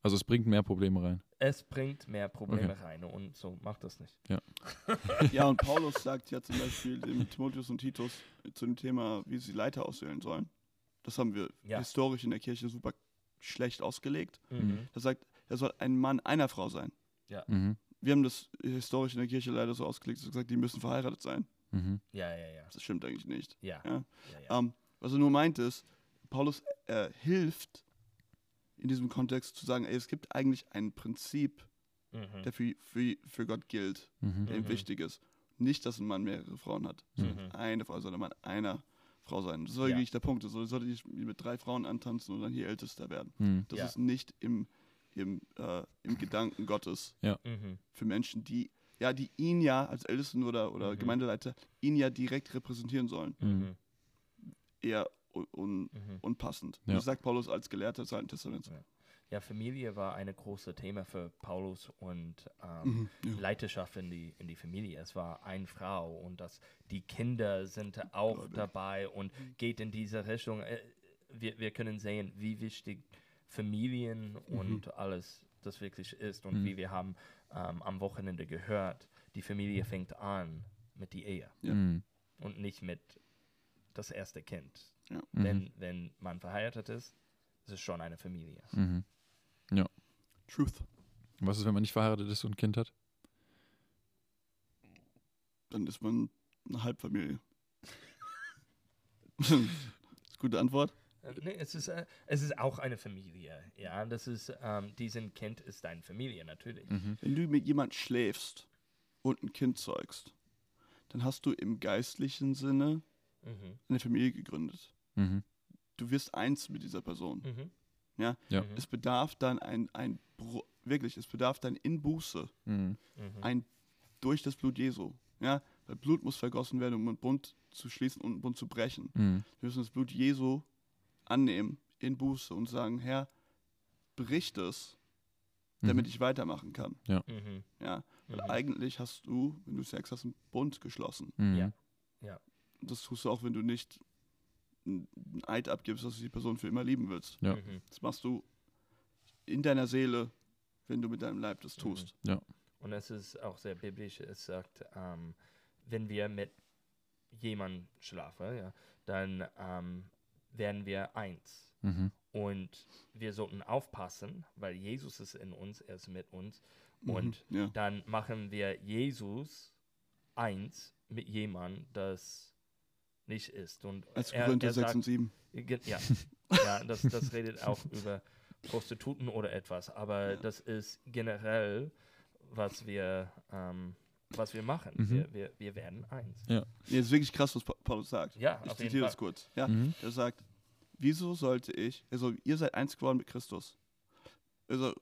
Also es bringt mehr Probleme rein. Es bringt mehr Probleme rein und so macht das nicht. Ja, und Paulus sagt ja zum Beispiel dem Timotheus und Titus zu dem Thema, wie sie Leiter auswählen sollen. Das haben wir Ja. historisch in der Kirche super schlecht ausgelegt. Mhm. Er sagt, er soll ein Mann einer Frau sein. Mhm. Wir haben das historisch in der Kirche leider so ausgelegt, dass wir gesagt, die müssen verheiratet sein. Mhm. Ja, ja, ja. Das stimmt eigentlich nicht. Ja, Ja. ja, ja. Ähm, was er nur meint ist, Paulus äh, hilft in diesem Kontext zu sagen, ey, es gibt eigentlich ein Prinzip, Mhm. der für, für, für Gott gilt, Mhm. der ihm Mhm. wichtig ist. Nicht, dass ein Mann mehrere Frauen hat. Mhm. Eine Frau soll ein Mann einer Frau sein. Das soll Ja. wirklich der Punkt. Das soll, sollte nicht mit drei Frauen antanzen und dann hier Ältester werden. Mhm. Das Ja. ist nicht im, im, äh, im Gedanken Gottes Mhm. für Menschen, die ja, die ihn ja als Ältesten oder, oder Mhm. Gemeindeleiter ihn ja direkt repräsentieren sollen. Mhm. Eher un, un, Mhm. unpassend. Ja. Das sagt Paulus als Gelehrter des Alten Testaments. Ja, Familie war ein großes Thema für Paulus und ähm, Mhm, ja. Leiterschaft in die, in die Familie. Es war eine Frau und das, die Kinder sind auch Gläubig. dabei und geht in diese Richtung. Äh, Wir, wir können sehen, wie wichtig Familien und alles das wirklich ist und Mhm. wie wir haben ähm, am Wochenende gehört, die Familie fängt an mit der Ehe Ja. Mhm. und nicht mit das erste Kind. Ja. Mhm. Wenn, wenn man verheiratet ist, ist es schon eine Familie. Mhm. Truth. Was ist, wenn man nicht verheiratet ist und ein Kind hat? Dann ist man eine Halbfamilie. das ist eine gute Antwort. Äh, Nee, es ist, äh, es ist auch eine Familie. Ja, das ist, ähm, diesen Kind ist deine Familie, natürlich. Mhm. Wenn du mit jemand schläfst und ein Kind zeugst, dann hast du im geistlichen Sinne Mhm. eine Familie gegründet. Mhm. Du wirst eins mit dieser Person. Ja? Ja. Mhm. Es bedarf dann ein, ein wirklich, es bedarf dann in Buße, Mhm. Mhm. ein durch das Blut Jesu. Ja? Weil Blut muss vergossen werden, um einen Bund zu schließen und einen Bund zu brechen. Mhm. Wir müssen das Blut Jesu annehmen in Buße und sagen, Herr, bricht es, damit Mhm. ich weitermachen kann. Mhm. Ja? Weil Mhm. eigentlich hast du, wenn du Sex hast, einen Bund geschlossen. Mhm. Ja. Und das tust du auch, wenn du nicht einen Eid abgibst, dass du die Person für immer lieben willst. Ja. Mhm. Das machst du in deiner Seele, wenn du mit deinem Leib das Mhm. tust. Und es ist auch sehr biblisch. Es sagt, ähm, wenn wir mit jemandem schlafen, ja, dann ähm, werden wir eins. Mhm. Und wir sollten aufpassen, weil Jesus ist in uns, er ist mit uns. Mhm. Und ja. dann machen wir Jesus eins mit jemandem, das nicht ist. Und Als er, Korinther er 6 sagt, und 7. Ge- Ja, ja das, das redet auch über Prostituten oder etwas, aber Ja. das ist generell, was wir, ähm, was wir machen. Mhm. Wir, wir, wir werden eins. Nee, das ist wirklich krass, was Pa- Paulus sagt. Ja, Ich auf jeden zitiere Fall. das kurz. Ja, Mhm. Er sagt, wieso sollte ich, also ihr seid eins geworden mit Christus. Also,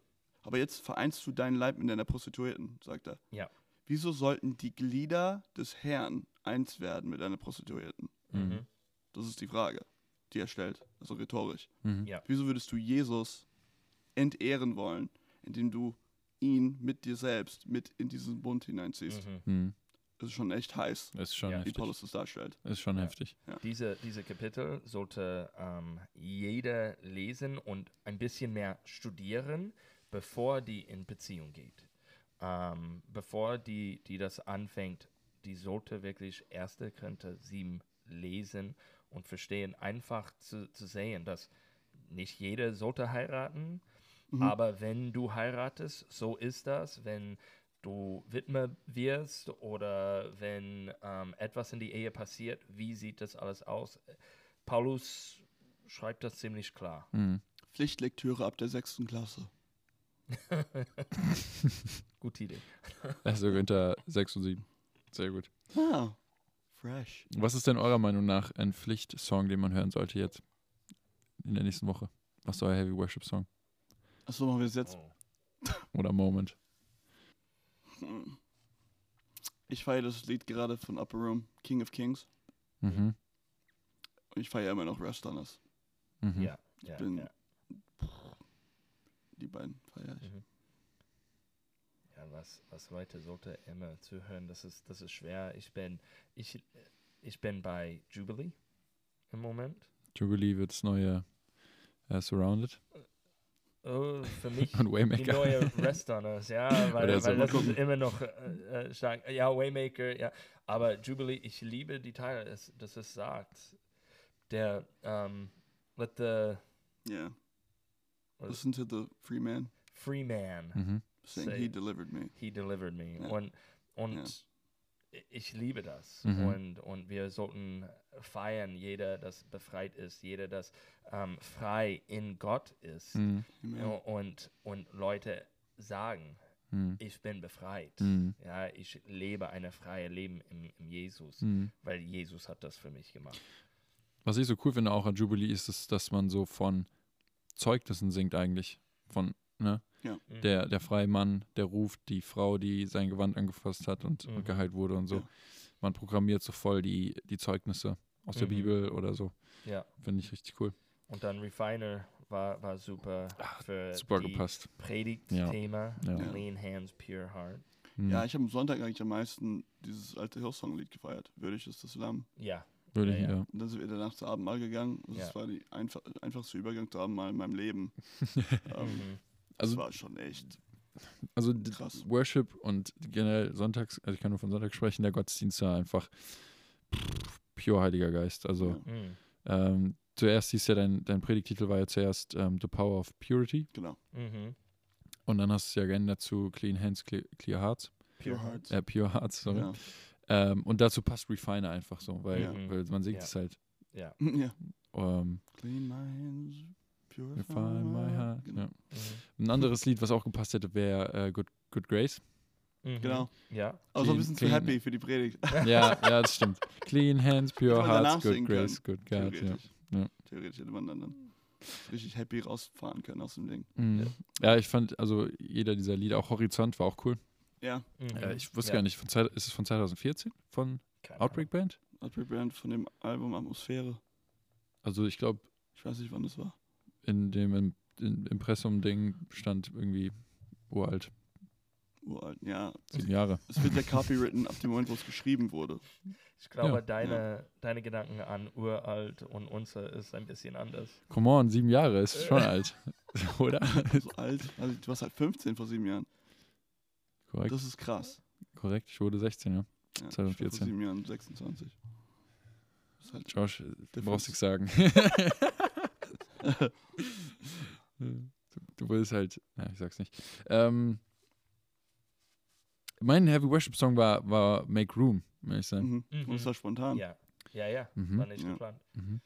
aber jetzt vereinst du deinen Leib mit deiner Prostituierten, sagt er. Ja. Wieso sollten die Glieder des Herrn eins werden mit einer Prostituierten? Mhm. Das ist die Frage, die er stellt, also rhetorisch. Mhm. Ja. Wieso würdest du Jesus entehren wollen, indem du ihn mit dir selbst mit in diesen Bund hineinziehst? Mhm. Mhm. Das ist schon echt heiß, Das ist schon Ja. wie. Paulus das darstellt. Das ist schon Ja. heftig. Diese, diese Kapitel sollte ähm, jeder lesen und ein bisschen mehr studieren, bevor die in Beziehung geht. Ähm, bevor die, die das anfängt, die sollte wirklich 1. Korinther 7 lesen und verstehen, einfach zu, zu sehen, dass nicht jeder sollte heiraten, Mhm. aber wenn du heiratest, so ist das. Wenn du Witwe wirst oder wenn ähm, etwas in die Ehe passiert, wie sieht das alles aus? Paulus schreibt das ziemlich klar. Mhm. Pflichtlektüre ab der sechsten Klasse. Gute Idee. Also unter 6 und 7. Sehr gut. Ah, fresh. Was ist denn eurer Meinung nach ein Pflichtsong, den man hören sollte jetzt in der nächsten Woche? Was ist euer Heavy Worship Song Achso, machen wir es jetzt. Oh. oder Moment? Hm. Ich feiere das Lied gerade von Upper Room, King of Kings. Mhm. Und ich feiere immer noch Rest on Us. Mhm. Ja, ja, bin- ja. Die beiden feiere ich. Mhm. Ja, was, was Leute sollte immer zuhören, das ist, das ist schwer. Ich bin, ich, ich bin bei Jubilee im Moment. Jubilee wird das neue äh, Surrounded Oh, für mich und die Waymaker. neue Rest on Us, ja, weil, so, weil mal das ist gucken. immer noch äh, stark. Ja, Waymaker, ja. Aber Jubilee, ich liebe die Teile, das, das es sagt. Der, ähm, let the Yeah. Listen to the free man free man Mhm. Saying Say- he delivered me. he delivered me. Ja. Und, und Ja. ich liebe das. Mhm. Und, und wir sollten feiern, jeder, das befreit ist, jeder, das ähm, frei in Gott ist. Mhm. Und, und Leute sagen, Mhm. ich bin befreit. Mhm. Ja, ich lebe ein freies Leben im, im Jesus, Mhm. weil Jesus hat das für mich gemacht. Was ich so cool finde auch an Jubilee ist, es, dass man so von Zeugnissen singt eigentlich. Von, ne? Mhm. Der, der freie Mann, der ruft die Frau, die sein Gewand angefasst hat und, Mhm. und geheilt wurde und so. Ja. Man programmiert so voll die, die Zeugnisse aus der Mhm. Bibel oder so. Ja. Finde ich richtig cool. Und dann Refiner war, war super für Super die gepasst. Predigt-Thema. Ja. Clean Hands, Pure Heart. Mhm. Ja, ich habe am Sonntag eigentlich am meisten dieses alte Hillsong-Lied gefeiert. Würdig ist das Lamm. Ja. Würde Ja, ich, ja. ja. Und dann sind wir danach zu Abendmahl gegangen. Das Ja. war der einfach, einfachste Übergang zu Abendmahl in meinem Leben. ähm, Mhm. Also, das war schon echt also krass. Worship und generell Sonntags, also ich kann nur von Sonntag sprechen, der Gottesdienst war einfach pff, pure Heiliger Geist. Also Ja, Mhm. ähm, zuerst hieß ja dein, dein Predigtitel war ja zuerst ähm, The Power of Purity genau. Mhm. und dann hast du es ja geändert zu Clean Hands, Clear, clear Hearts. Pure Hearts. Äh, Pure Hearts, sorry. Ja. Ähm, und dazu passt Refiner einfach so, weil, Ja. weil man singt Ja. es halt. Ja. ja. Ähm, Clean my hands, purify my heart. Genau. Ja. Mhm. Ein anderes Lied, was auch gepasst hätte, wäre äh, Good, Good Grace. Mhm. Genau. Ja. Aber so ein Clean- bisschen zu clean. happy für die Predigt. Ja, ja, das stimmt. Clean Hands, Pure Hearts, Good Grace, Good God. Ja. Theoretisch. Ja. Theoretisch hätte man dann, dann richtig happy rausfahren können aus dem Ding. Mhm. ja, ich fand, also jeder dieser Lieder, auch Horizont war auch cool. Ja, Mhm. Äh, ich wusste ja. gar nicht, von Zeit, ist es von 2014? Von Keine Outbreak Band? Outbreak Band von dem Album Atmosphäre. Also ich glaube, Ich weiß nicht, wann das war. In dem Im- in- Impressum-Ding stand irgendwie uralt, Uralt. Ja, sieben Jahre. es wird ja copywritten ab dem Moment, wo es geschrieben wurde. Ich glaube, Ja. deine, deine Gedanken an uralt und unser ist ein bisschen anders. Come on, sieben Jahre ist schon alt. Oder? So alt. Also, du warst halt 15 vor sieben Jahren. Korrekt, Das ist krass. korrekt. Ich wurde 16, ja. Ja, ich war 2014. Vor sieben Jahren 26. Das ist halt Josh, du brauchst nichts sagen. du, du willst halt, ja, ich sag's nicht. Ähm, mein Heavy Worship Song war, war Make Room, will ich sagen. Mhm. Mhm. Es war spontan. Ja. Ja, ja. Mhm. War nicht Ja. geplant. Mhm.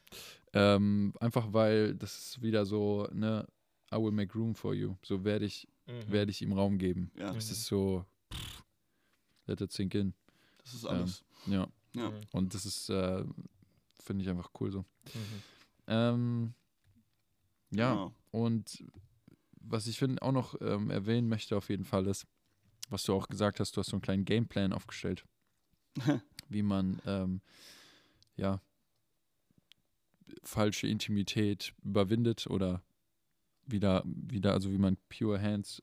Ähm, einfach weil das ist wieder so, ne, I will make room for you. So werde ich, Mhm. werde ich ihm Raum geben. Ja, Mhm. Es ist so, pff, let it sink in. das ist alles. Ja, Ja. Mhm. und das ist, äh, finde ich einfach cool so. Mhm. Ähm, ja, Genau. und was ich finde auch noch ähm, erwähnen möchte auf jeden Fall ist, was du auch gesagt hast, du hast so einen kleinen Gameplan aufgestellt, wie man ähm, ja falsche Intimität überwindet oder wieder wieder also wie man pure hands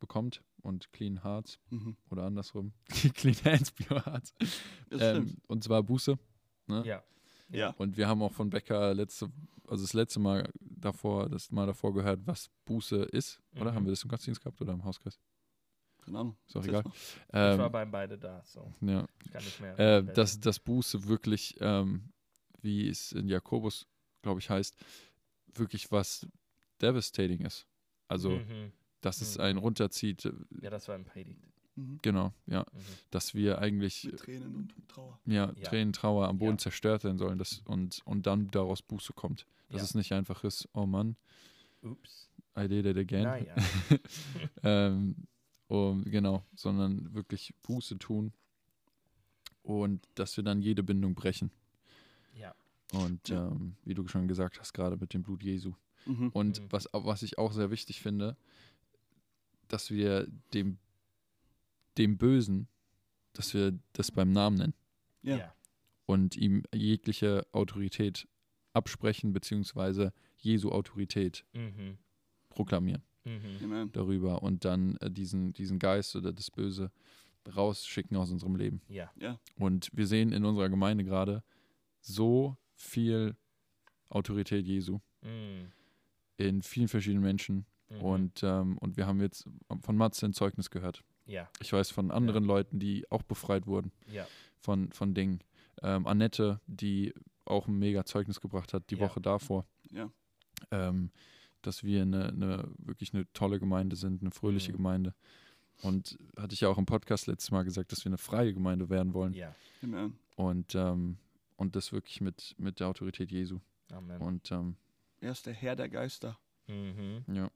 bekommt und clean hearts Mhm. oder andersrum clean hands pure hearts ähm, und zwar Buße Ja. Ja. und wir haben auch von Becker letzte, also das letzte Mal davor, das Mal davor gehört, was Buße ist, oder? Mhm. Haben wir das im Gottesdienst gehabt oder im Hauskreis? Keine Ahnung. Ist auch egal. mal. Ich war Ähm, bei beide da, so ja. ich kann nicht mehr. äh, dass, dass Buße wirklich, ähm, wie es in Jakobus, glaube ich, heißt, wirklich was devastating ist. Also, Mhm. dass es Mhm. einen runterzieht, Ja, das war ein Predigt. Mhm. genau, ja. Mhm. Dass wir eigentlich Mit Tränen und Trauer. ja, Ja. Tränen, Trauer am Boden Ja. zerstört sein sollen das, und, und dann daraus Buße kommt. Dass Ja. es nicht einfach ist, oh Mann, Ups. I did it again. Naja. ähm, um, genau, sondern wirklich Buße tun und dass wir dann jede Bindung brechen. ja. Und Ja. ähm, wie du schon gesagt hast, gerade mit dem Blut Jesu. Mhm. Und Mhm. was, was ich auch sehr wichtig finde, dass wir dem, dem Bösen, dass wir das beim Namen nennen Ja. Und ihm jegliche Autorität absprechen, beziehungsweise Jesu Autorität Mhm. proklamieren. Mhm. Amen. darüber und dann äh, diesen, diesen Geist oder das Böse rausschicken aus unserem Leben. Ja. Ja. Und wir sehen in unserer Gemeinde gerade so viel Autorität Jesu Mhm. in vielen verschiedenen Menschen. Mhm. Und, ähm, und wir haben jetzt von Matze ein Zeugnis gehört. Ja. Ich weiß von anderen Leuten, die auch befreit wurden Ja. von, von Dingen. Ähm, Annette, die auch ein mega Zeugnis gebracht hat die Ja. Woche davor. Ja. ähm, dass wir eine, eine wirklich eine tolle Gemeinde sind, eine fröhliche Mhm. Gemeinde. Und hatte ich ja auch im Podcast letztes Mal gesagt, dass wir eine freie Gemeinde werden wollen. Ja. Amen. Und, ähm, und das wirklich mit, mit der Autorität Jesu. Amen. Und ähm, Er ist der Herr der Geister. Mhm. ja.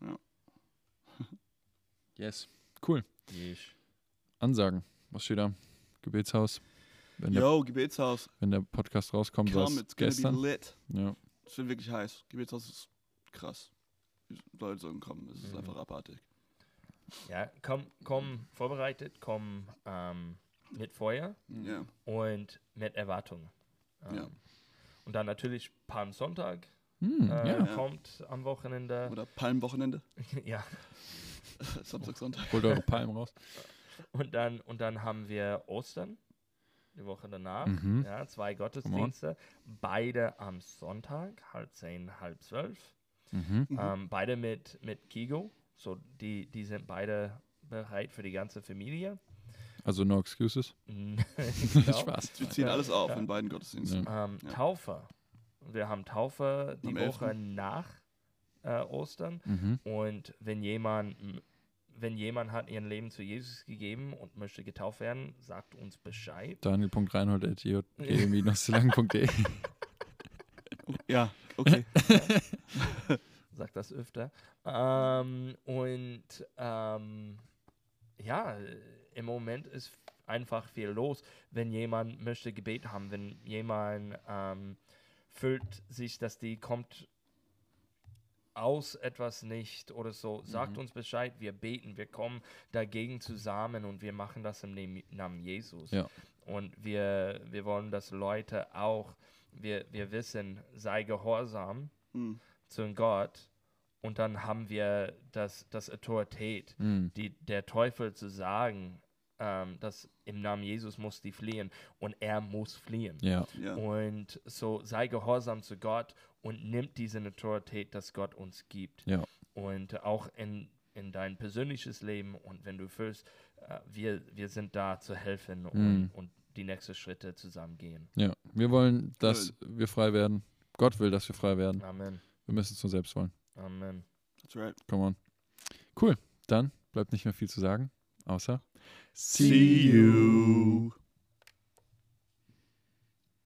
Ja. yes. Cool. Ich. Ansagen. Was steht da? Gebetshaus. Wenn der, Yo, Gebetshaus. wenn der Podcast rauskommt, Come, es it's gonna gestern. be lit. Ja. Es wird wirklich heiß. Gebetshaus ist krass. Leute sollen kommen. Es ist Mhm. einfach abartig. Ja, komm, komm vorbereitet, komm ähm, mit Feuer Ja. und mit Erwartung. Ähm, Ja. Und dann natürlich Palmsonntag. Hm, äh, ja. kommt am Wochenende. Oder Palmwochenende. ja. Samstag, Sonntag. Holt eure Palmen raus. Und dann, und dann haben wir Ostern, die Woche danach. Mhm. Ja, zwei Gottesdienste. Beide am Sonntag, halb zehn, halb zwölf. Mhm. Mhm. Ähm, beide mit, mit Kigo. So, die, die sind beide bereit für die ganze Familie. Also no excuses. genau. Spaß. Wir ziehen alles auf Ja. in beiden Gottesdiensten. Ähm, Ja. Taufe. Wir haben Taufe die Am Woche nach äh, Ostern. Mhm. Und wenn jemand, wenn jemand hat ihr Leben zu Jesus gegeben und möchte getauft werden, sagt uns Bescheid. Daniel.reinhold.jg-lang.de Ja, okay. Sagt das öfter. Ähm, und ähm, ja, im Moment ist einfach viel los. Wenn jemand möchte Gebet haben, wenn jemand ähm, fühlt sich, dass die kommt aus etwas nicht oder so, sagt Mhm. uns Bescheid, wir beten, wir kommen dagegen zusammen und wir machen das im Namen Jesus. Ja. Und wir, wir wollen, dass Leute auch, wir, wir wissen, sei gehorsam Hm. zu Gott und dann haben wir das, das Autorität, Mhm. die, der Teufel zu sagen, ähm, dass im Namen Jesus muss die fliehen und er muss fliehen. Ja. Ja. Und so sei gehorsam zu Gott und nimm diese Autorität, das Gott uns gibt. Ja. Und auch in, in dein persönliches Leben und wenn du fühlst, äh, wir, wir sind da zu helfen und, Mhm. und die nächsten Schritte zusammen gehen. Ja. Wir wollen, dass wir frei werden. Gott will, dass wir frei werden. Amen. Wir müssen es nur selbst wollen. Amen. That's right. Come on. Cool. Dann bleibt nicht mehr viel zu sagen, außer See you.